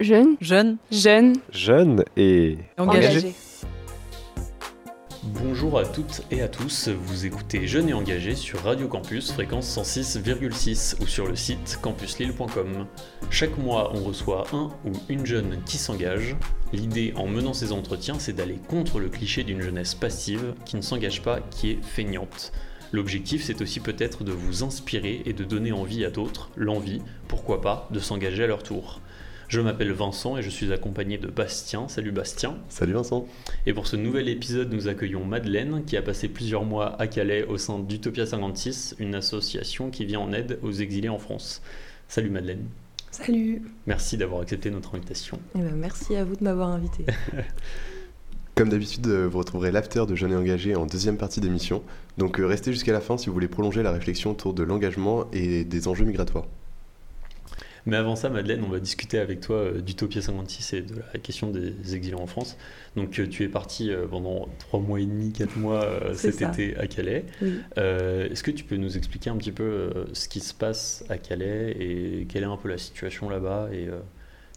Jeune. Jeune. Jeune. Jeune et Engagé. Bonjour à toutes et à tous, vous écoutez Jeunes et Engagés sur Radio Campus, fréquence 106,6 ou sur le site campuslille.com. Chaque mois, on reçoit un ou une jeune qui s'engage. L'idée en menant ces entretiens, c'est d'aller contre le cliché d'une jeunesse passive qui ne s'engage pas, qui est feignante. L'objectif, c'est aussi peut-être de vous inspirer et de donner envie à d'autres, l'envie, pourquoi pas, de s'engager à leur tour. Je m'appelle Vincent et je suis accompagné de Bastien. Salut Bastien. Salut Vincent. Et pour ce nouvel épisode, nous accueillons Madeleine, qui a passé plusieurs mois à Calais au sein d'Utopia 56, une association qui vient en aide aux exilés en France. Salut Madeleine. Salut. Merci d'avoir accepté notre invitation. Eh ben, merci à vous de m'avoir invité. Comme d'habitude, euh, vous retrouverez l'after de Jeunes et Engagés en deuxième partie d'émission. Donc euh, restez jusqu'à la fin si vous voulez prolonger la réflexion autour de l'engagement et des enjeux migratoires. Mais avant ça, Madeleine, on va discuter avec toi euh, d'Utopia 56 et de la question des exilés en France. Donc, euh, tu es parti euh, pendant trois mois et demi, quatre mois C'est cet ça. été à Calais. Oui. Euh, Est-ce que tu peux nous expliquer un petit peu ce qui se passe à Calais et quelle est un peu la situation là-bas et euh,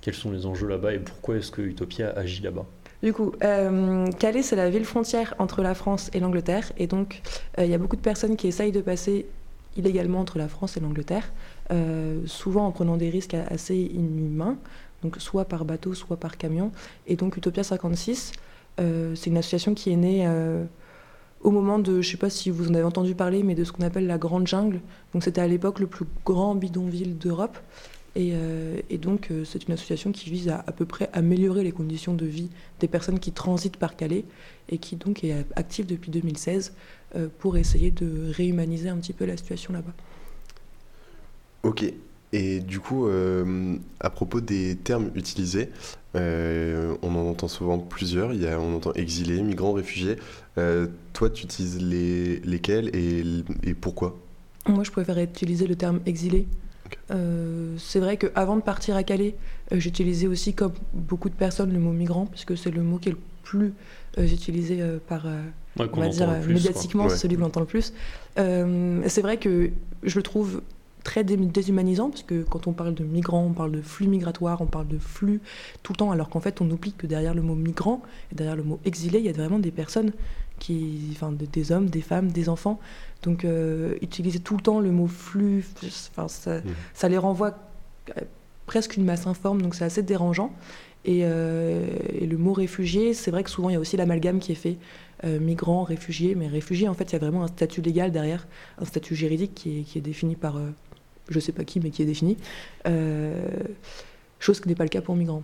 quels sont les enjeux là-bas et pourquoi est-ce que Utopia agit là-bas? Du coup, euh, Calais, c'est la ville frontière entre la France et l'Angleterre. Et donc, euh, il y a beaucoup de personnes qui essayent de passer illégalement entre la France et l'Angleterre, souvent en prenant des risques assez inhumains, donc soit par bateau, soit par camion. Et donc, Utopia 56, euh, c'est une association qui est née euh, au moment de, je ne sais pas si vous en avez entendu parler, mais de ce qu'on appelle la Grande Jungle. Donc, c'était à l'époque le plus grand bidonville d'Europe. Et, euh, donc, euh, c'est une association qui vise à à peu près améliorer les conditions de vie des personnes qui transitent par Calais et qui donc est active depuis 2016 euh, pour essayer de réhumaniser un petit peu la situation là-bas. Ok. Et du coup, euh, à propos des termes utilisés, euh, on en entend souvent plusieurs. Il y a, on entend exilés, migrants, réfugiés. Euh, toi, tu utilises les, lesquels et, et pourquoi? Moi, je préfère utiliser le terme exilé. Euh, c'est vrai qu'avant de partir à Calais, euh, j'utilisais aussi, comme beaucoup de personnes, le mot migrant, puisque c'est le mot qui est le plus euh, utilisé euh, par, euh, Ouais, on va dire le plus, quoi. médiatiquement, Ouais. c'est celui que l'on entend le plus. Euh, c'est vrai que je le trouve très dé- déshumanisant, parce que quand on parle de migrants, on parle de flux migratoires, on parle de flux tout le temps, alors qu'en fait, on oublie que derrière le mot migrant, et derrière le mot exilé, il y a vraiment des personnes, qui, enfin, de- des hommes, des femmes, des enfants. Donc, euh, utiliser tout le temps le mot flux, enfin, ça, ça les renvoie à presque une masse informe, donc c'est assez dérangeant. Et, euh, et le mot réfugié, c'est vrai que souvent il y a aussi l'amalgame qui est fait, euh, migrant, réfugié, mais réfugié en fait il y a vraiment un statut légal derrière, un statut juridique qui est, qui est défini par, euh, je sais pas qui, mais qui est défini, Euh, chose qui n'est pas le cas pour migrants.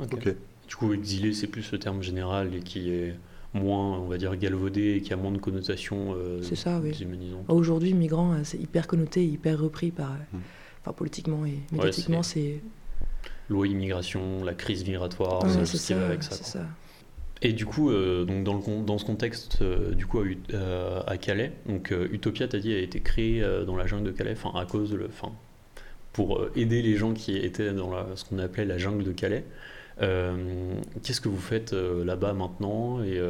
Ok. Ok. Du coup, exilé, c'est plus le terme général et qui est moins, on va dire, galvaudé et qui a moins de connotations euh, C'est ça, oui. déshumanisantes. Aujourd'hui, migrant, euh, c'est hyper connoté, hyper repris par, euh, Mhm. enfin politiquement et médiatiquement, c'est Loi immigration, la crise migratoire, ouais, c'est c'est ce qui va ça, avec ça. Et du coup, euh, donc dans, ce contexte, euh, du coup, à, euh, Calais, donc Utopia, t'as dit, a été créée dans la jungle de Calais, enfin à cause de le, pour aider les gens qui étaient dans ce qu'on appelait la jungle de Calais. Qu'est-ce que vous faites là-bas maintenant et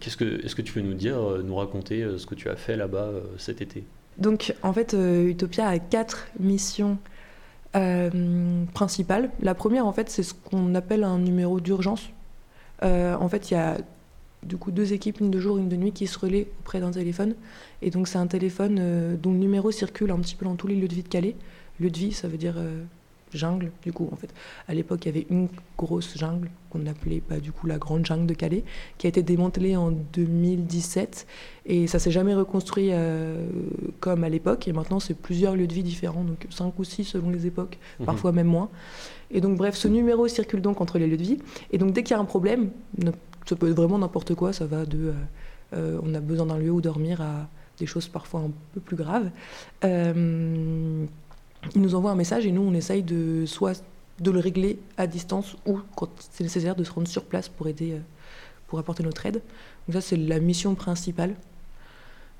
qu'est-ce que, est-ce que tu peux nous dire, nous raconter ce que tu as fait là-bas cet été? Donc, en fait, Utopia a quatre missions euh, principales. La première, en fait, c'est ce qu'on appelle un numéro d'urgence. Euh, en fait, il y a du coup deux équipes, une de jour, une de nuit, qui se relaient auprès d'un téléphone. Et donc, c'est un téléphone euh, dont le numéro circule un petit peu dans tous les lieux de vie de Calais. Lieu de vie, ça veut dire euh, jungle, du coup, en fait. À l'époque, il y avait une grosse jungle qu'on appelait bah, du coup la grande jungle de Calais, qui a été démantelée en 2017. Et ça s'est jamais reconstruit euh, comme à l'époque. Et maintenant, c'est plusieurs lieux de vie différents, donc 5 ou 6 selon les époques, Mhm. parfois même moins. Et donc, bref, ce numéro circule donc entre les lieux de vie. Et donc, dès qu'il y a un problème, ça peut être vraiment n'importe quoi, ça va de euh, euh, on a besoin d'un lieu où dormir à des choses parfois un peu plus graves. Il nous envoie un message et nous, on essaye de soit de le régler à distance ou, quand c'est nécessaire, de se rendre sur place pour aider, euh, pour apporter notre aide. Donc ça, c'est la mission principale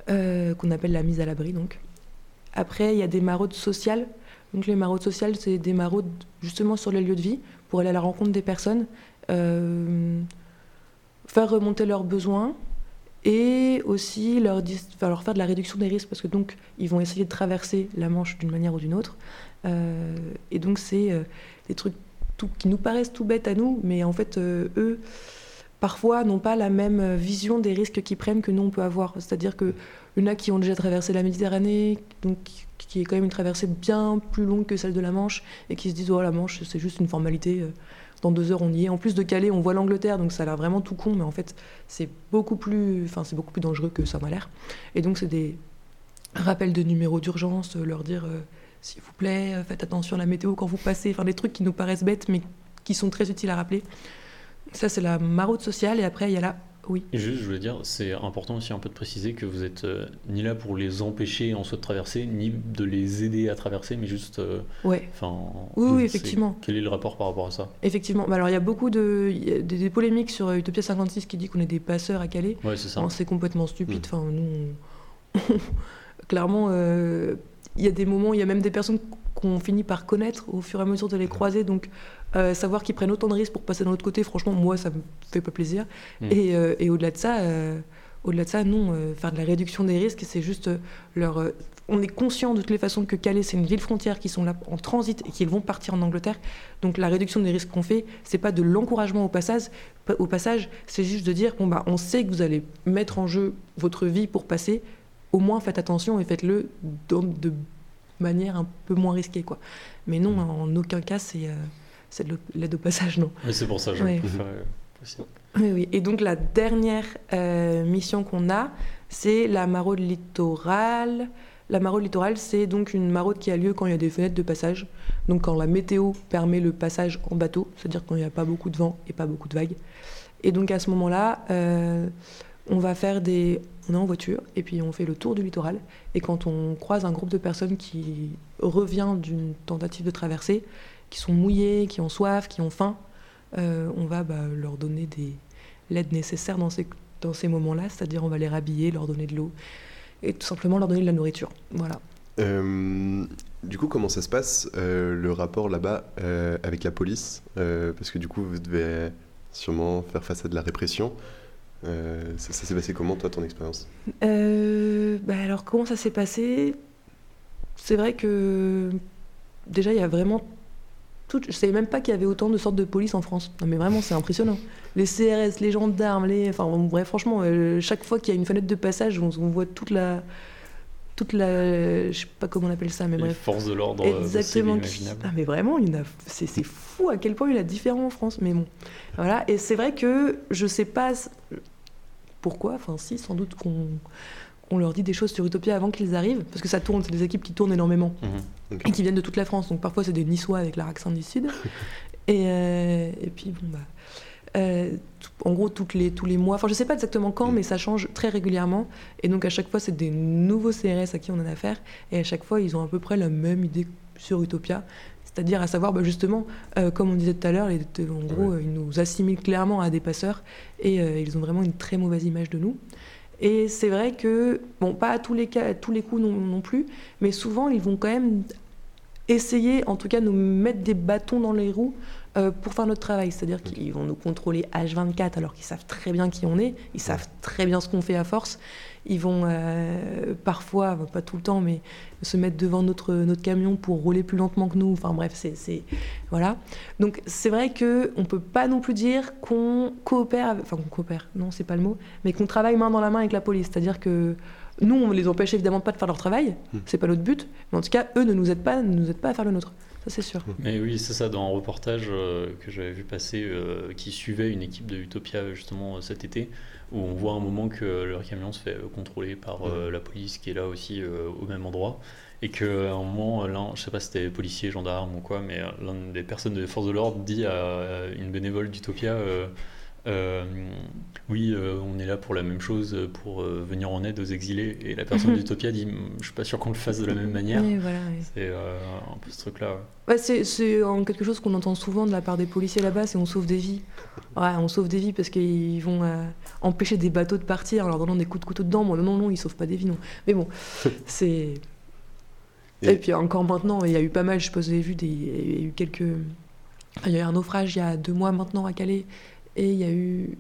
euh, qu'on appelle la mise à l'abri. Donc après, il y a des maraudes sociales. Donc les maraudes sociales, c'est des maraudes justement sur les lieux de vie pour aller à la rencontre des personnes, euh, faire remonter leurs besoins et aussi leur, enfin, leur faire de la réduction des risques parce que donc ils vont essayer de traverser la Manche d'une manière ou d'une autre. Euh, et donc c'est euh, des trucs qui nous paraissent tout bêtes à nous, mais en fait, eux, parfois, n'ont pas la même vision des risques qu'ils prennent que nous, on peut avoir. C'est-à-dire que y en a qui ont déjà traversé la Méditerranée, donc qui est quand même une traversée bien plus longue que celle de la Manche, et qui se disent oh la Manche c'est juste une formalité, euh, dans deux heures on y est. En plus de Calais, on voit l'Angleterre, donc ça a l'air vraiment tout con, mais en fait c'est beaucoup plus, enfin c'est beaucoup plus dangereux que ça m'a l'air. Et donc c'est des rappels de numéros d'urgence, euh, leur dire euh, s'il vous plaît faites attention à la météo quand vous passez, enfin des trucs qui nous paraissent bêtes mais qui sont très utiles à rappeler. Ça c'est la maraude sociale, et après il y a la oui. Et juste, je voulais dire, c'est important aussi un peu de préciser que vous êtes euh, ni là pour les empêcher en soi de traverser, ni de les aider à traverser, mais juste. Euh, ouais. Oui, oui effectivement. Quel est le rapport par rapport à ça? Effectivement. Bah, alors, il y a beaucoup de des, polémiques sur Utopia 56 qui dit qu'on est des passeurs à Calais. Ouais, c'est ça. C'est complètement stupide. Mm. Enfin, nous, clairement, euh, il y a des moments, il y a même des personnes qu'on finit par connaître au fur et à mesure de les croiser. Donc, euh, savoir qu'ils prennent autant de risques pour passer de l'autre côté, franchement, moi, ça me fait pas plaisir. Mm. Euh, et, au-delà de ça, euh, au-delà de ça, non, faire de la réduction des risques, c'est juste leur. on est conscient de toutes les façons que Calais, c'est une ville frontière qui sont là en transit et qui vont partir en Angleterre. Donc la réduction des risques qu'on fait, c'est pas de l'encouragement au passage, au passage, c'est juste de dire bon bah on sait que vous allez mettre en jeu votre vie pour passer. Au moins faites attention et faites-le de manière un peu moins risquée quoi. Mais non, mm. en aucun cas c'est c'est de l'aide au passage, non Oui, c'est pour ça, je oui. préfère Oui, oui. Et donc la dernière euh, mission qu'on a, c'est la maraude littorale. La maraude littorale, c'est donc une maraude qui a lieu quand il y a des fenêtres de passage, donc quand la météo permet le passage en bateau, c'est-à-dire quand il n'y a pas beaucoup de vent et pas beaucoup de vagues. Et donc à ce moment-là, euh, on va faire des... On est en voiture et puis on fait le tour du littoral. Et quand on croise un groupe de personnes qui revient d'une tentative de traversée, qui sont mouillés, qui ont soif, qui ont faim, euh, on va bah, leur donner des l'aide nécessaire dans ces, dans ces moments-là, c'est-à-dire on va les rhabiller, leur donner de l'eau et tout simplement leur donner de la nourriture. Voilà. Euh, du coup, comment ça se passe, euh, le rapport là-bas avec la police Parce que du coup, vous devez sûrement faire face à de la répression. ça, s'est passé comment, toi, ton expérience? Bah Alors, comment ça s'est passé? C'est vrai que déjà, il y a vraiment je ne savais même pas qu'il y avait autant de sortes de police en France. Non, mais vraiment, c'est impressionnant. Les CRS, les gendarmes, les. Enfin, bref, franchement, euh, chaque fois qu'il y a une fenêtre de passage, on, voit toute la. Toute la. Je sais pas comment on appelle ça, mais les bref. Force de l'ordre. Euh, Exactement. Ah, mais vraiment, c'est fou à quel point il y a différent en France. Mais bon. Voilà. Et c'est vrai que je sais pas pourquoi. Enfin, si, sans doute qu'on on leur dit des choses sur Utopia avant qu'ils arrivent, parce que ça tourne, c'est des équipes qui tournent énormément mhm. et qui viennent de toute la France. Donc parfois c'est des Niçois avec leur accent du Sud. et, euh, et, puis bon bah. Euh, en gros, toutes les, tous les mois, enfin je sais pas exactement quand, mhm. mais ça change très régulièrement. Et donc à chaque fois, c'est des nouveaux CRS à qui on a affaire. Et à chaque fois, ils ont à peu près la même idée sur Utopia. C'est-à-dire à savoir, bah, justement, euh, comme on disait tout à l'heure, en gros, ils nous assimilent clairement à des passeurs et ils ont vraiment une très mauvaise image de nous. Et c'est vrai que, bon, pas à tous les, cas, tous les coups non, non, plus, mais souvent ils vont quand même essayer, en tout cas, nous mettre des bâtons dans les roues euh, pour faire notre travail. C'est-à-dire qu'ils vont nous contrôler H24 alors qu'ils savent très bien qui on est, ils savent très bien ce qu'on fait à force. Ils vont euh, parfois, pas tout le temps, mais se mettre devant notre, notre camion pour rouler plus lentement que nous. Enfin bref, c'est. Voilà. Donc c'est vrai qu'on ne peut pas non plus dire qu'on coopère. Enfin, qu'on coopère, non, c'est pas le mot, mais qu'on travaille main dans la main avec la police. C'est-à-dire que. Nous, on les empêche évidemment pas de faire leur travail, hmm. c'est pas notre but, mais en tout cas, eux ne nous aident pas, ne nous aident pas à faire le nôtre. Ça, c'est sûr. Mais oui, c'est ça, dans un reportage euh, que j'avais vu passer euh, qui suivait une équipe de Utopia justement cet été, où on voit un moment que leur camion se fait euh, contrôler par euh, la police qui est là aussi euh, au même endroit. Et qu'à un moment, l'un, je sais pas si c'était policier, gendarme ou quoi, mais l'un des personnes des forces de l'ordre dit à une bénévole d'Utopia euh, oui, euh, on est là pour la même chose, pour euh, venir en aide aux exilés. Et la personne d'Utopia dit, je suis pas sûr qu'on le fasse de la même manière. C'est un peu ce truc-là. c'est en quelque chose qu'on entend souvent de la part des policiers là-bas, c'est on sauve des vies. Ouais, on sauve des vies parce qu'ils vont empêcher des bateaux de partir en leur donnant des coups de couteau dedans. Bon, non, non, ils sauvent pas des vies, non. Mais bon, c'est. Et... puis encore maintenant, il y a eu pas mal, je sais pas si vous avez vu, des... il y a eu quelques. il y a eu un naufrage il y a deux mois maintenant à Calais et il y a eu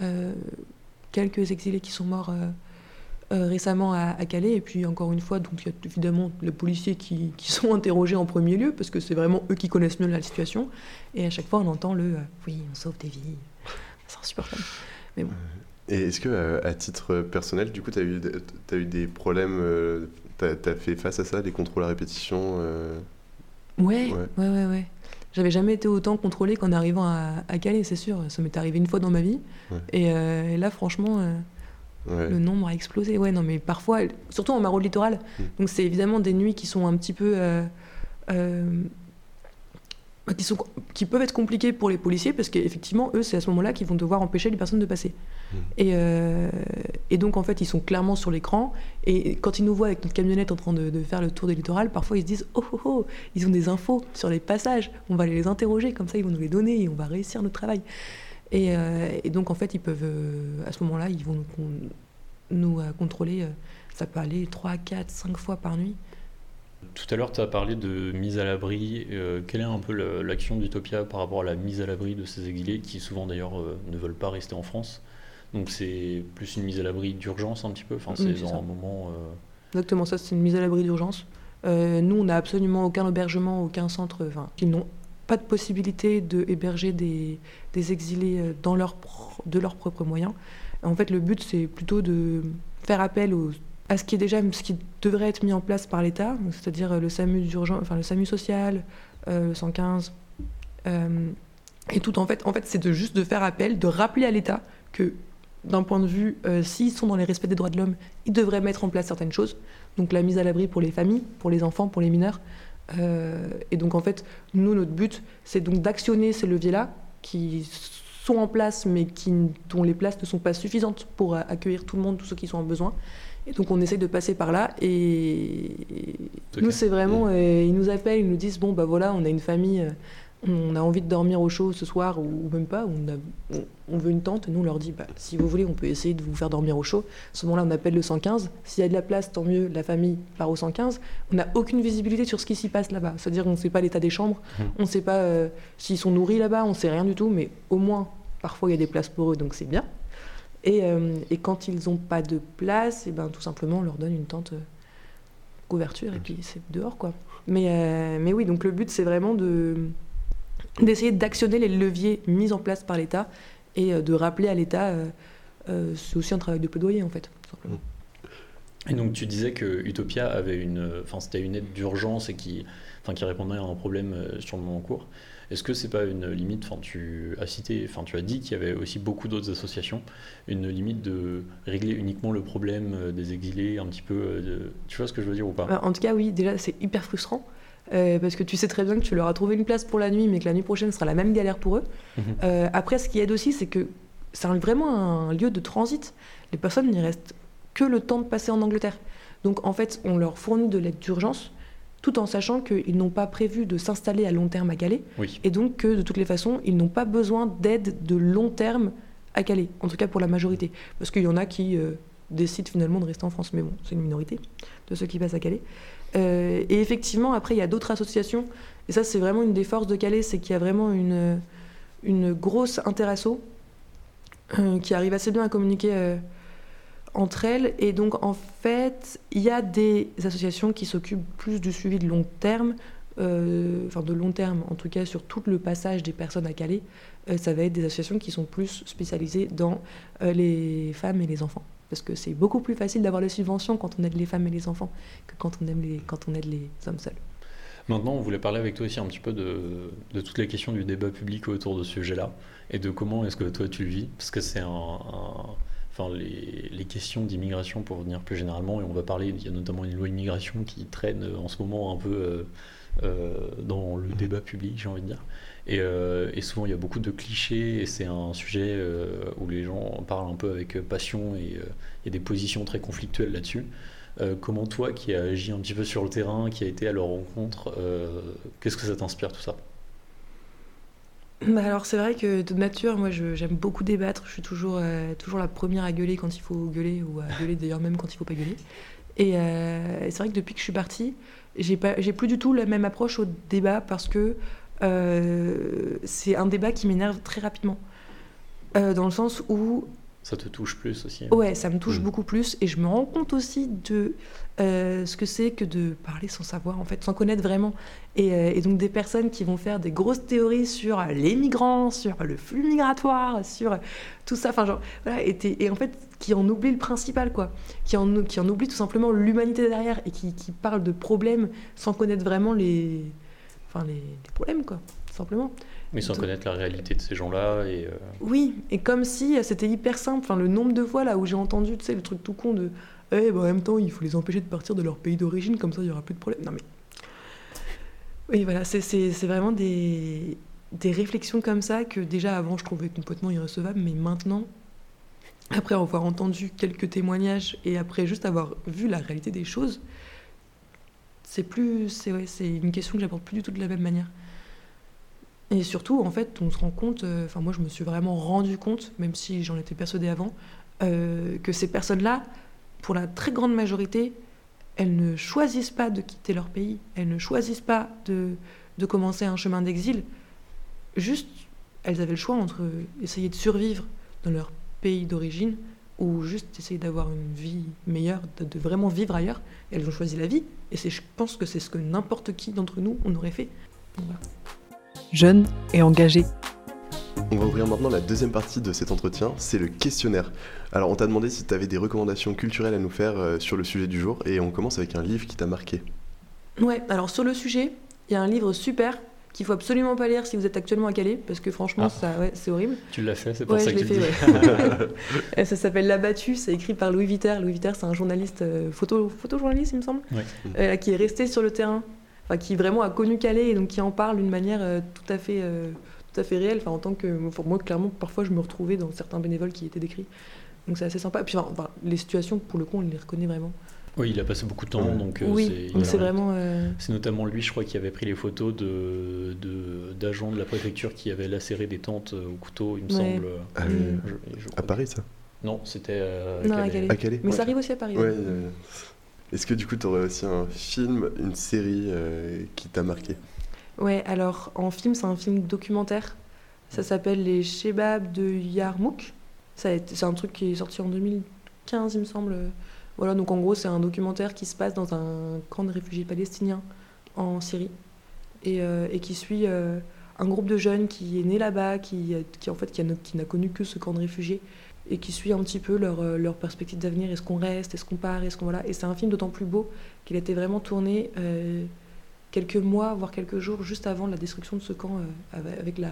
euh, quelques exilés qui sont morts euh, récemment à, Calais. Et puis encore une fois, donc il y a évidemment les policiers qui, qui, sont interrogés en premier lieu parce que c'est vraiment eux qui connaissent mieux la situation. Et à chaque fois, on entend le oui, on sauve des vies. C'est insupportable. Mais bon. Et est-ce que à titre personnel, du coup, tu as, eu, as eu des problèmes Tu as, fait face à ça, des contrôles à répétition ouais, ouais, ouais, ouais. J'avais jamais été autant contrôlée qu'en arrivant à, Calais, c'est sûr. Ça m'est arrivé une fois dans ma vie. Et, là, franchement, le nombre a explosé. Ouais, non, mais parfois, surtout en maraude littoral. Mm. Donc, c'est évidemment des nuits qui sont un petit peu. Euh, euh, qui, sont, qui peuvent être compliquées pour les policiers parce qu'effectivement, eux, c'est à ce moment-là qu'ils vont devoir empêcher les personnes de passer. Mm. Et, euh, et, donc, en fait, ils sont clairement sur l'écran. Et quand ils nous voient avec notre camionnette en train de, faire le tour des littorales, parfois ils se disent oh, oh, oh, ils ont des infos sur les passages. On va aller les interroger, comme ça, ils vont nous les donner et on va réussir notre travail. Euh, et, donc, en fait, ils peuvent, euh, à ce moment-là, ils vont nous, nous euh, contrôler. ça peut aller 3, 4, 5 fois par nuit. Tout à l'heure, tu as parlé de mise à l'abri. quelle est un peu l'action d'Utopia par rapport à la mise à l'abri de ces exilés qui, souvent d'ailleurs, ne veulent pas rester en France? Donc, c'est plus une mise à l'abri d'urgence un petit peu? Enfin, C'est dans un moment. Exactement, ça, c'est une mise à l'abri d'urgence. nous, on n'a absolument aucun hébergement, aucun centre. Enfin, ils n'ont pas de possibilité de héberger des, des exilés euh, dans leur, de leurs propres moyens. En fait, le but, c'est plutôt de faire appel à ce qui est déjà ce qui devrait être mis en place par l'État, c'est-à-dire le SAMU d'urgence, enfin le SAMU social, euh, le 115. Euh, et tout en fait, en fait, c'est de juste de faire appel, de rappeler à l'État que d'un point de vue, s'ils sont dans les respects des droits de l'homme, ils devraient mettre en place certaines choses. Donc la mise à l'abri pour les familles, pour les enfants, pour les mineurs. et donc en fait, nous, notre but, c'est donc d'actionner ces leviers-là qui sont en place, mais qui, dont les places ne sont pas suffisantes pour accueillir tout le monde, tous ceux qui sont en besoin. Et donc on essaye de passer par là. Et nous, c'est vraiment, euh, ils nous appellent, ils nous disent bon bah voilà, on a une famille, euh, on a envie de dormir au chaud ce soir ou, même pas, on, on, veut une tente, nous on leur dit bah, si vous voulez on peut essayer de vous faire dormir au chaud. À ce moment-là on appelle le 115, s'il y a de la place tant mieux, la famille part au 115. On n'a aucune visibilité sur ce qui s'y passe là-bas, c'est-à-dire on ne sait pas l'état des chambres, mmh. on ne sait pas euh, s'ils sont nourris là-bas, on ne sait rien du tout, mais au moins parfois il y a des places pour eux donc c'est bien. Et, euh, et, quand ils n'ont pas de place, et eh ben, tout simplement on leur donne une tente euh, couverture et puis c'est dehors quoi. Mais, mais oui, donc le but c'est vraiment de d'essayer d'actionner les leviers mis en place par l'État et euh, de rappeler à l'État, euh, euh, c'est aussi un travail de plaidoyer en fait, simplement. Et donc tu disais que Utopia avait une, enfin c'était une aide d'urgence et qui, enfin qui répondait à un problème sur le moment court. Est-ce que c'est pas une limite, enfin tu as cité, enfin tu as dit qu'il y avait aussi beaucoup d'autres associations, une limite de régler uniquement le problème des exilés, un petit peu, de, tu vois ce que je veux dire ou pas? En tout cas oui, déjà c'est hyper frustrant euh, parce que tu sais très bien que tu leur as trouvé une place pour la nuit, mais que la nuit prochaine sera la même galère pour eux. Mhm. Euh, après, ce qui aide aussi, c'est que c'est vraiment un lieu de transit. Les personnes n'y restent que le temps de passer en Angleterre. Donc en fait, on leur fournit de l'aide d'urgence, tout en sachant qu'ils n'ont pas prévu de s'installer à long terme à Calais, et donc que de toutes les façons, ils n'ont pas besoin d'aide de long terme à Calais, en tout cas pour la majorité. Parce qu'il y en a qui euh, décident finalement de rester en France, mais bon, c'est une minorité de ceux qui passent à Calais. Euh, et effectivement, après, il y a d'autres associations. Et ça, c'est vraiment une des forces de Calais, c'est qu'il y a vraiment une, une grosse interasso euh, qui arrive assez bien à communiquer entre elles. Et donc, en fait, il y a des associations qui s'occupent plus du suivi de long terme, enfin de long terme, en tout cas sur tout le passage des personnes à Calais. ça va être des associations qui sont plus spécialisées dans les femmes et les enfants parce que c'est beaucoup plus facile d'avoir les subventions quand on aide les femmes et les enfants que quand on, aime les, quand on aide les hommes seuls. Maintenant, on voulait parler avec toi aussi un petit peu de, de toutes les questions du débat public autour de ce sujet-là et de comment est-ce que toi tu le vis, parce que c'est un, enfin les, questions d'immigration pour venir plus généralement, et on va parler, il y a notamment une loi immigration qui traîne en ce moment un peu euh, euh, dans le débat public, j'ai envie de dire. Euh, et, souvent, il y a beaucoup de clichés et c'est un sujet euh, où les gens parlent un peu avec passion et euh, il y a des positions très conflictuelles là-dessus. comment toi, qui as agi un petit peu sur le terrain, qui a été à leur rencontre, qu'est-ce que ça t'inspire tout ça? Alors c'est vrai que de nature, moi j'aime beaucoup débattre. Je suis toujours, toujours la première à gueuler quand il faut gueuler ou à gueuler d'ailleurs même quand il faut pas gueuler. Et c'est vrai que depuis que je suis partie, j'ai plus du tout la même approche au débat parce que euh, c'est un débat qui m'énerve très rapidement. Euh, dans le sens où Ça te touche plus aussi. Ouais, ça me touche Mm. beaucoup plus et je me rends compte aussi de euh, ce que c'est que de parler sans savoir, en fait, sans connaître vraiment. Et, euh, et donc des personnes qui vont faire des grosses théories sur les migrants, sur le flux migratoire, sur tout ça, enfin genre, voilà, et, en fait, qui en oublient le principal, quoi. Qui en, qui en oublient tout simplement l'humanité derrière et qui, qui parlent de problèmes sans connaître vraiment les, enfin, les, les problèmes, quoi, tout simplement. Mais sans de- connaître la réalité de ces gens-là. Et, euh, Oui, et comme si euh, c'était hyper simple. Enfin, le nombre de fois là où j'ai entendu, tu sais, le truc tout con de Eh, bah, en même temps, il faut les empêcher de partir de leur pays d'origine, comme ça, il n'y aura plus de problème. Non, mais. Oui, voilà, c'est- vraiment des, des réflexions comme ça que déjà avant, je trouvais complètement irrecevables, mais maintenant, après avoir entendu quelques témoignages et après juste avoir vu la réalité des choses, c'est plus. C'est ouais, c'est une question que j'aborde plus du tout de la même manière. Et surtout, en fait, on se rend compte, euh, enfin moi je me suis vraiment rendu compte, même si j'en étais persuadée avant, euh, que ces personnes-là, pour la très grande majorité, elles ne choisissent pas de quitter leur pays, elles ne choisissent pas de, de commencer un chemin d'exil. Juste, elles avaient le choix entre essayer de survivre dans leur pays d'origine ou juste essayer d'avoir une vie meilleure, de, vraiment vivre ailleurs. Elles ont choisi la vie, et je pense que c'est ce que n'importe qui d'entre nous, on aurait fait. Voilà. Jeune et engagé. On va ouvrir maintenant la deuxième partie de cet entretien, c'est le questionnaire. Alors on t'a demandé si tu avais des recommandations culturelles à nous faire euh, sur le sujet du jour et on commence avec un livre qui t'a marqué. Ouais, alors sur le sujet, il y a un livre super qu'il faut absolument pas lire si vous êtes actuellement à Calais, parce que franchement, Ah. ça, ouais, c'est horrible. Tu l'as fait, c'est pour Ouais, ça je que l'ai tu le fait, dis. ouais. Ça s'appelle L'abattu, c'est écrit par Louis Viter. Louis Viter, c'est un journaliste, euh, photo, photojournaliste, il me semble, Ouais. euh, qui est resté sur le terrain, enfin, qui vraiment a connu Calais et donc qui en parle d'une manière euh, tout à fait, euh, tout à fait réelle. Enfin, en tant que, enfin, moi, clairement, parfois, je me retrouvais dans certains bénévoles qui étaient décrits. Donc c'est assez sympa. Et puis, enfin, enfin, les situations, pour le coup, on les reconnaît vraiment. Oui, il a passé beaucoup de temps, donc euh, oui, c'est- vraiment. euh, notamment lui, je crois, qui avait pris les photos de d'agents de, la préfecture qui avaient lacéré des tentes au couteau, il me Ouais. semble. Ah, Je- je à Paris ça? Non, c'était à Calais. Calais. À Calais Mais Ouais. ça arrive aussi à Paris. Ouais. ouais. euh, Est-ce que du coup tu aurais aussi un film, une série euh, qui t'a marqué? Ouais, alors en film, c'est un film documentaire. Ça s'appelle Les Shebabs de Yarmouk. C'est un truc qui est sorti en 2015, il me semble. Voilà, donc en gros, c'est un documentaire qui se passe dans un camp de réfugiés palestiniens en Syrie et, euh, qui suit euh, un groupe de jeunes qui est né là-bas, qui, qui en fait qui n'a connu que ce camp de réfugiés et qui suit un petit peu leur, euh, leur perspective d'avenir. Est-ce qu'on reste? Est-ce qu'on part? Est-ce qu'on voilà Et c'est un film d'autant plus beau qu'il a été vraiment tourné euh, quelques mois, voire quelques jours juste avant la destruction de ce camp euh, avec- la,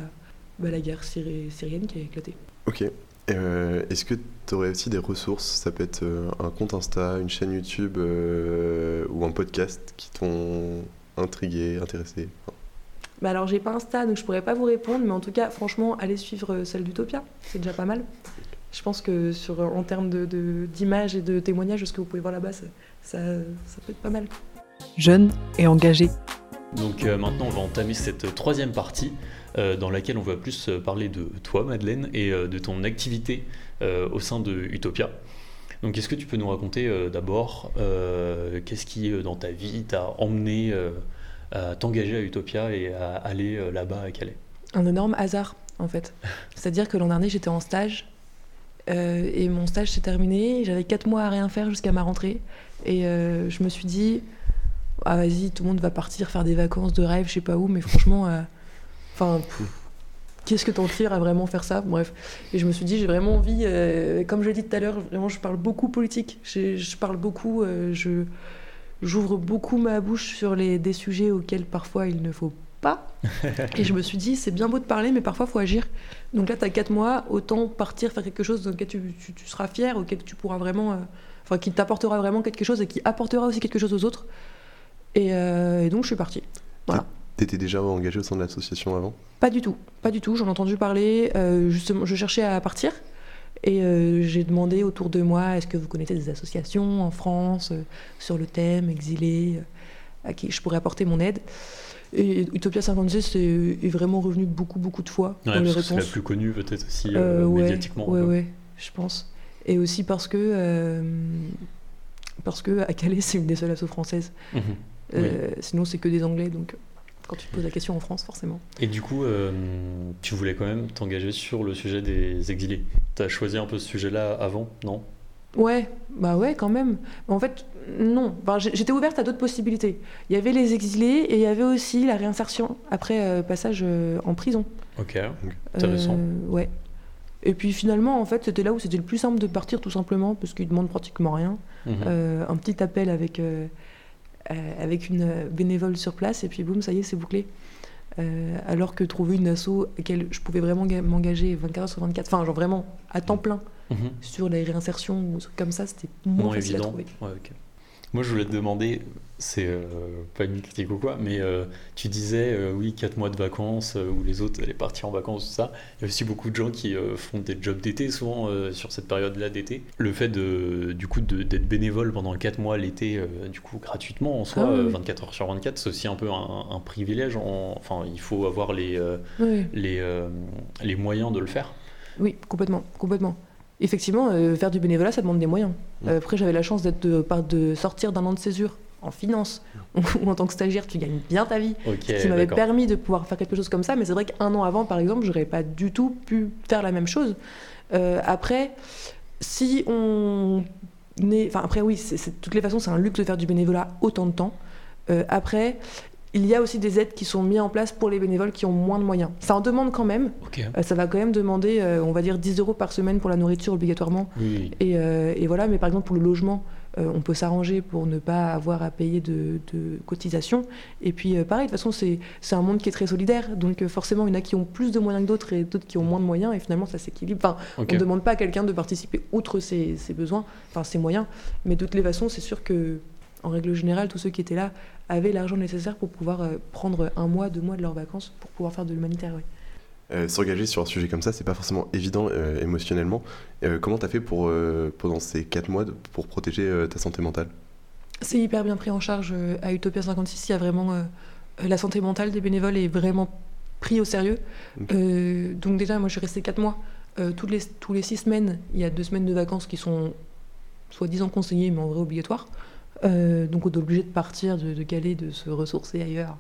bah, la guerre syri- syrienne qui a éclaté. Ok. Euh, Est-ce que tu aurais aussi des ressources? Ça peut être un compte Insta, une chaîne YouTube ou un podcast qui t'ont intrigué, intéressé? Enfin, Bah alors j'ai pas Insta donc je pourrais pas vous répondre, mais en tout cas franchement allez suivre celle d'Utopia, c'est déjà pas mal. Je pense que sur, en termes de- de- d'images et de témoignages, ce que vous pouvez voir là-bas, ça, ça, ça peut être pas mal. Jeune et engagé. Donc euh, maintenant, on va entamer cette troisième partie euh, dans laquelle on va plus euh, parler de toi, Madeleine, et euh, de ton activité euh, au sein de Utopia. Donc, est-ce que tu peux nous raconter euh, d'abord euh, qu'est-ce qui, dans ta vie, t'a emmené euh, à t'engager à Utopia et à aller euh, là-bas à Calais? Un énorme hasard en fait. C'est-à-dire que l'an dernier j'étais en stage euh, et mon stage s'est terminé, j'avais quatre mois à rien faire jusqu'à ma rentrée. Et euh, je me suis dit ah vas-y tout le monde va partir faire des vacances de rêve je sais pas où mais franchement euh, enfin qu'est-ce que t'en tires à vraiment faire ça? Bref. Et je me suis dit j'ai vraiment envie comme je l'ai dit tout à l'heure vraiment je parle beaucoup politique. Je parle beaucoup j'ouvre beaucoup ma bouche sur les des sujets auxquels parfois il ne faut pas et je me suis dit, c'est bien beau de parler, mais parfois, il faut agir. Donc là, tu as 4 mois, autant partir faire quelque chose dans lequel tu, tu- tu seras fier, auquel tu pourras vraiment. euh, Enfin, qui t'apportera vraiment quelque chose et qui apportera aussi quelque chose aux autres. Et, euh, et donc, je suis partie. T'étais déjà engagé au sein de l'association avant? Pas du tout, pas du tout. J'en ai entendu parler. euh, justement, je cherchais à partir. Et euh, j'ai demandé autour de moi est-ce que vous connaissez des associations en France euh, sur le thème exilé euh, à qui je pourrais apporter mon aide? Et Utopia 56 est, est vraiment revenu beaucoup, beaucoup de fois Ouais, dans les c'est la plus connue peut-être aussi Euh, euh, ouais, médiatiquement. Quoi. ouais, je pense. Et aussi parce que, euh, parce que à Calais, c'est une des seules assos françaises. Mhm. Euh, Sinon, c'est que des Anglais. Donc, quand tu te poses la question en France, forcément. Et du coup, euh, tu voulais quand même t'engager sur le sujet des exilés. T'as choisi un peu ce sujet-là avant, non? Ouais, bah ouais, quand même. En fait, non. Enfin, J'étais ouverte à d'autres possibilités. Il y avait les exilés et il y avait aussi la réinsertion après euh, passage euh, en prison. Ok, intéressant. Euh, ouais. Et puis finalement, en fait, c'était là où c'était le plus simple de partir, tout simplement, parce qu'ils demandent pratiquement rien. Mhm. Un petit appel avec, avec une bénévole sur place, et puis boum, ça y est, c'est bouclé. Alors que trouver une asso à laquelle je pouvais vraiment ga- m'engager 24 heures sur 24, enfin, genre vraiment à temps plein Mhm. sur la réinsertion ou comme ça, c'était moins, Moins facile à évident. trouver. Ouais, ok. Moi, je voulais te demander, c'est euh, pas une critique ou quoi, mais euh, tu disais, euh, oui, 4 mois de vacances, euh, où les autres allaient partir en vacances, tout ça. Il y a aussi beaucoup de gens qui font des jobs d'été, souvent sur cette période-là d'été. Le fait de, du coup, d'être bénévole pendant 4 mois l'été, du coup, gratuitement en soi, Ah oui. euh, 24 heures sur 24, c'est aussi un peu un, un privilège. en- Enfin, il faut avoir les, Oui, les, les moyens de le faire. oui, complètement, complètement. Effectivement, euh, faire du bénévolat, ça demande des moyens. Euh, après, j'avais la chance d'être de, sortir d'un an de césure en finance, où en tant que stagiaire, tu gagnes bien ta vie. Ok, qui m'avait permis de pouvoir faire quelque chose comme ça. Mais c'est vrai qu'un an avant, par exemple, j'aurais pas du tout pu faire la même chose. Euh, après, si on est, enfin après oui, c'est- de toutes les façons, c'est un luxe de faire du bénévolat autant de temps. Euh, après, il y a aussi des aides qui sont mises en place pour les bénévoles qui ont moins de moyens. Ça en demande quand même. Euh, ça va quand même demander, euh, on va dire, 10 euros par semaine pour la nourriture obligatoirement. oui. Et, euh, et voilà, mais par exemple pour le logement, on peut s'arranger pour ne pas avoir à payer de, de cotisations. Et puis pareil, de toute façon, c'est un monde qui est très solidaire. Donc forcément, il y en a qui ont plus de moyens que d'autres et d'autres qui ont moins de moyens. Et finalement, ça s'équilibre. Enfin, on ne demande pas à quelqu'un de participer outre ses, ses besoins, enfin ses moyens. Mais de toutes les façons, c'est sûr que, en règle générale, tous ceux qui étaient là avaient l'argent nécessaire pour pouvoir euh, prendre un mois, deux mois de leurs vacances pour pouvoir faire de l'humanitaire. Euh, S'engager sur un sujet comme ça, c'est pas forcément évident euh, émotionnellement. Euh, comment t'as fait pour, pendant ces 4 mois de- pour protéger ta santé mentale? C'est hyper bien pris en charge à Utopia 56. Il y a vraiment la santé mentale des bénévoles est vraiment pris au sérieux. Donc déjà, moi, je suis restée 4 mois. Toutes les, tous les 6 semaines, il y a 2 semaines de vacances qui sont soi-disant conseillées, mais en vrai obligatoires. Euh, donc on est obligé de partir, de, de de se ressourcer ailleurs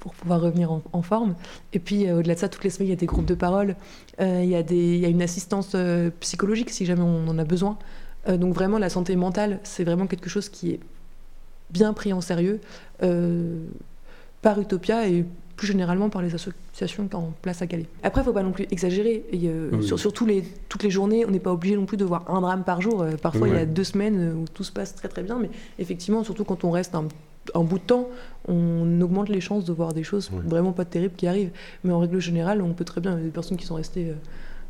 pour pouvoir revenir en, forme. Et puis euh, au-delà de ça, toutes les semaines, il y a des groupes de parole, Euh, il, y a une assistance psychologique si jamais on en a besoin. Donc vraiment, la santé mentale, c'est vraiment quelque chose qui est bien pris en sérieux par Utopia plus généralement par les associations en place à Calais. Après, il ne faut pas non plus exagérer. Et, euh, Oui. sur, sur tous les, toutes les journées, on n'est pas obligé non plus de voir un drame par jour. Euh, parfois, il y a deux semaines euh, où tout se passe très très bien, mais effectivement, surtout quand on reste un, bout de temps, on augmente les chances de voir des choses vraiment pas terribles qui arrivent. Mais en règle générale, on peut très bien, il y a des personnes qui sont restées euh,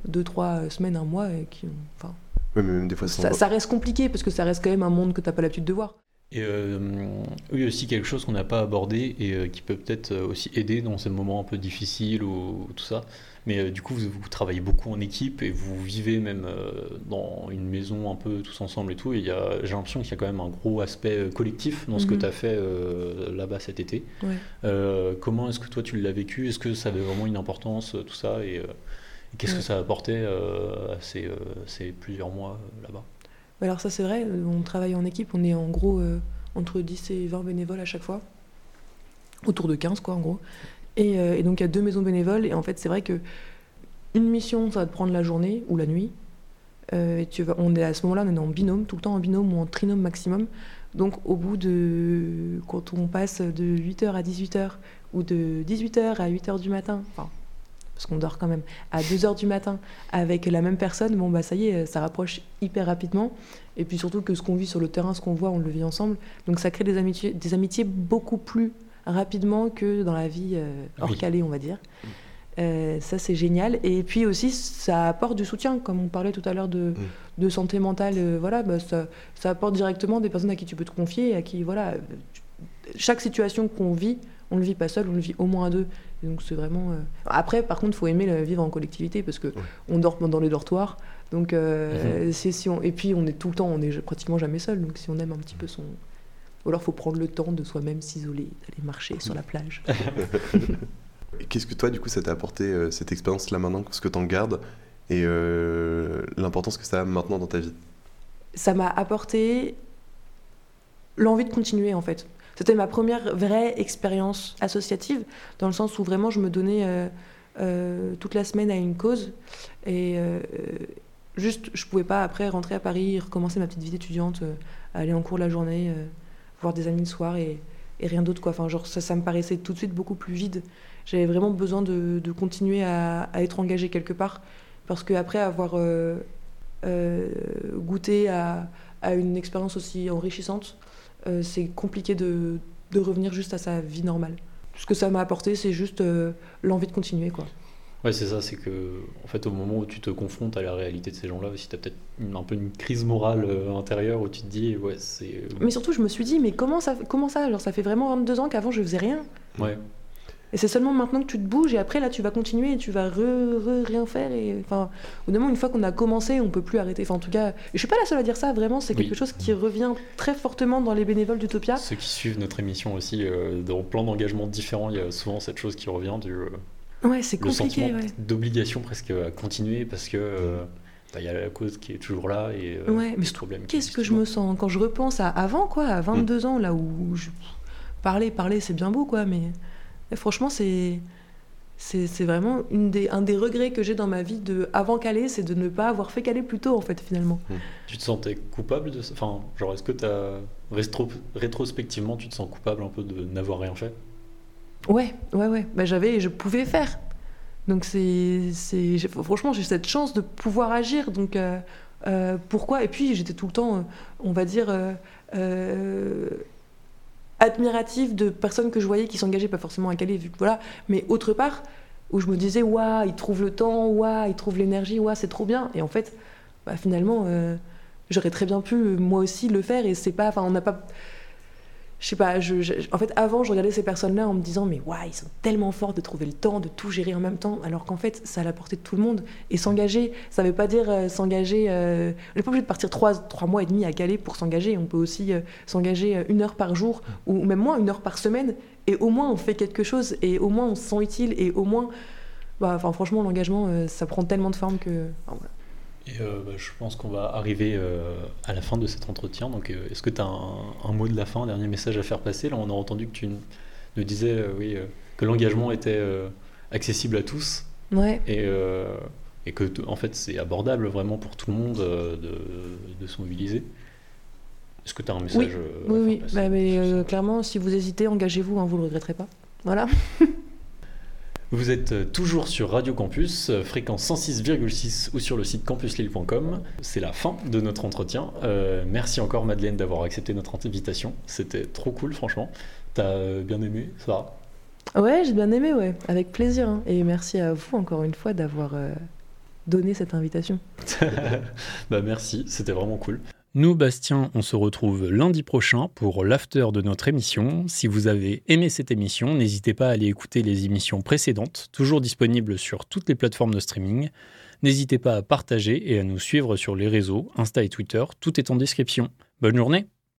deux, trois semaines, un mois, et qui, ont- enfin, Ouais, mais même des fois, ça, ça reste compliqué parce que ça reste quand même un monde que tu n'as pas l'habitude de voir. Et euh, oui, aussi quelque chose qu'on n'a pas abordé et euh, qui peut peut-être euh, aussi aider dans ces moments un peu difficiles ou, tout ça. Mais euh, du coup, vous, vous travaillez beaucoup en équipe et vous vivez même euh, dans une maison un peu tous ensemble et tout. Et a- j'ai l'impression qu'il y a quand même un gros aspect euh, collectif dans ce que Mhm. tu as fait euh, là-bas cet été. Ouais. Euh, comment est-ce que toi tu l'as vécu? Est-ce que ça avait vraiment une importance, euh, tout ça? Et, euh, qu'est-ce Ouais. que ça euh, à ces, euh, ces plusieurs mois euh, là-bas? Alors ça c'est vrai, euh, on travaille en équipe, on est en gros euh, entre 10 et 20 bénévoles à chaque fois. Autour de 15 quoi en gros. Et, euh, et donc il y a deux maisons bénévoles et en fait c'est vrai que une mission ça va te prendre la journée ou la nuit. Et tu vas, on est à ce moment-là on est en binôme, tout le temps en binôme ou en trinôme maximum. Donc au bout de... quand on passe de 8h à 18h ou de 18h à 8h du matin, enfin parce qu'on dort quand même, à 2h du matin avec la même personne, bon bah ça y est, ça rapproche hyper rapidement. Et puis surtout que ce qu'on vit sur le terrain, ce qu'on voit, on le vit ensemble. Donc ça crée des amitiés, des amitiés beaucoup plus rapidement que dans la vie euh, hors Oui. calée, on va dire. Euh, ça c'est génial. Et puis aussi, ça apporte du soutien, comme on parlait tout à l'heure de, de santé mentale. euh, voilà, bah, ça, ça apporte directement des personnes à qui tu peux te confier, à qui voilà, euh, tu- chaque situation qu'on vit, on le vit pas seul, on le vit au moins à deux. Et donc c'est vraiment. euh, Après, par contre, il faut aimer le vivre en collectivité parce que on dort dans les dortoirs. Donc, euh, c'est- si on... et puis on est tout le temps, on est pratiquement jamais seul. Donc si on aime un petit peu son, ou alors faut prendre le temps de soi-même s'isoler, d'aller marcher sur la plage. Qu'est-ce que toi, du coup, ça t'a apporté euh, cette expérience-là maintenant Ce que t'en gardes et euh, l'importance que ça a maintenant dans ta vie? Ça m'a apporté l'envie de continuer en fait. C'était ma première vraie expérience associative, dans le sens où vraiment je me donnais euh, euh, toute la semaine à une cause. Et, euh, juste, je pouvais pas après rentrer à Paris, recommencer ma petite vie d'étudiante, aller en cours la journée, voir des amis le soir et, rien d'autre. Enfin, ça, ça me paraissait tout de suite beaucoup plus vide. J'avais vraiment besoin de, continuer à, être engagée quelque part. Parce qu'après avoir goûté à une expérience aussi enrichissante, euh, c'est compliqué de, de revenir juste à sa vie normale. Ce que ça m'a apporté, c'est juste euh, l'envie de continuer. Quoi. Ouais, c'est ça, c'est que en fait, au moment où tu te confrontes à la réalité de ces gens-là, aussi, tu as peut-être un peu une crise morale euh, intérieure où tu te dis, ouais, c'est. Mais surtout, je me suis dit, mais comment ça, comment ça Genre, ça fait vraiment 22 ans qu'avant, je faisais rien? Ouais, Et c'est seulement maintenant que tu te bouges et après, là, tu vas continuer et tu vas re, re- rien faire. Et, enfin, au bout d'un moment, une fois qu'on a commencé, on peut plus arrêter. Enfin, en tout cas, je suis pas la seule à dire ça, vraiment, c'est Oui. quelque chose qui revient très fortement dans les bénévoles d'Utopia. Ceux qui suivent notre émission aussi, euh, dans plein d'engagements différents, il y a souvent cette chose qui revient du euh, Ouais, c'est le compliqué, sentiment ouais. d'obligation presque à continuer parce que euh, bah, il y a la cause qui est toujours là et euh, Ouais, mais surtout, problème Qu'est-ce que je me sens? Quand je repense à avant, quoi, à 22 ans, là où je... parler, parler, c'est bien beau, quoi, mais franchement, c'est. C'est c'est vraiment une des, un des regrets que j'ai dans ma vie de avant Calais, c'est de ne pas avoir fait Calais plus tôt, en fait, finalement. Tu te sentais coupable de ça? Enfin, genre, est-ce que t'as rétro- rétrospectivement, tu te sens coupable un peu de n'avoir rien fait? Ouais, ouais, ouais. Bah, j'avais, je pouvais faire. Donc c'est, franchement, j'ai cette chance de pouvoir agir. Donc euh, euh, pourquoi? Et puis j'étais tout le temps, euh, on va dire, euh, admirative de personnes que je voyais qui s'engageaient, pas forcément à Calais, vu que voilà, mais autre part où je me disais, waouh, ils trouvent le temps, waouh, ils trouvent l'énergie, waouh, c'est trop bien. Et en fait, bah, finalement, euh, j'aurais très bien pu moi aussi le faire. Et c'est pas, enfin, on n'a pas je sais pas, en fait, avant, je regardais ces personnes-là en me disant, mais waouh, ils sont tellement forts de trouver le temps, de tout gérer en même temps, alors qu'en fait, c'est à la portée de tout le monde. Et s'engager, ça veut pas dire euh, s'engager. euh, on n'est pas obligé de partir trois, mois et demi à Calais pour s'engager. On peut aussi euh, s'engager une heure par jour, ou même moins, une heure par semaine, et au moins on fait quelque chose, et au moins on se sent utile, et au moins. Bah, franchement, l'engagement, ça prend tellement de forme que. Et euh, bah, je pense qu'on va arriver euh, à la fin de cet entretien. Donc, euh, est-ce que tu as un, un mot de la fin, un dernier message à faire passer? Là, on a entendu que tu nous disais oui, que l'engagement était accessible à tous Ouais. et, et que en fait c'est abordable vraiment pour tout le monde de, de se mobiliser. Est-ce que tu as un message à Oui, faire oui. passer? Bah, mais clairement, si vous hésitez, engagez-vous, hein, vous le regretterez pas. Voilà. Vous êtes euh, toujours sur Radio Campus, euh, fréquence 106,6 ou sur le site campuslille.com. C'est la fin de notre entretien. Euh, merci encore Madeleine d'avoir accepté notre invitation. C'était trop cool franchement. T'as bien aimé ça Ouais, j'ai bien aimé, ouais, avec plaisir. hein. Et merci à vous encore une fois d'avoir euh, donné cette invitation. Bah merci, c'était vraiment cool. Nous, Bastien, on se retrouve lundi prochain pour l'after de notre émission. Si vous avez aimé cette émission, n'hésitez pas à aller écouter les émissions précédentes, toujours disponibles sur toutes les plateformes de streaming. N'hésitez pas à partager et à nous suivre sur les réseaux, Insta et Twitter, tout est en description. Bonne journée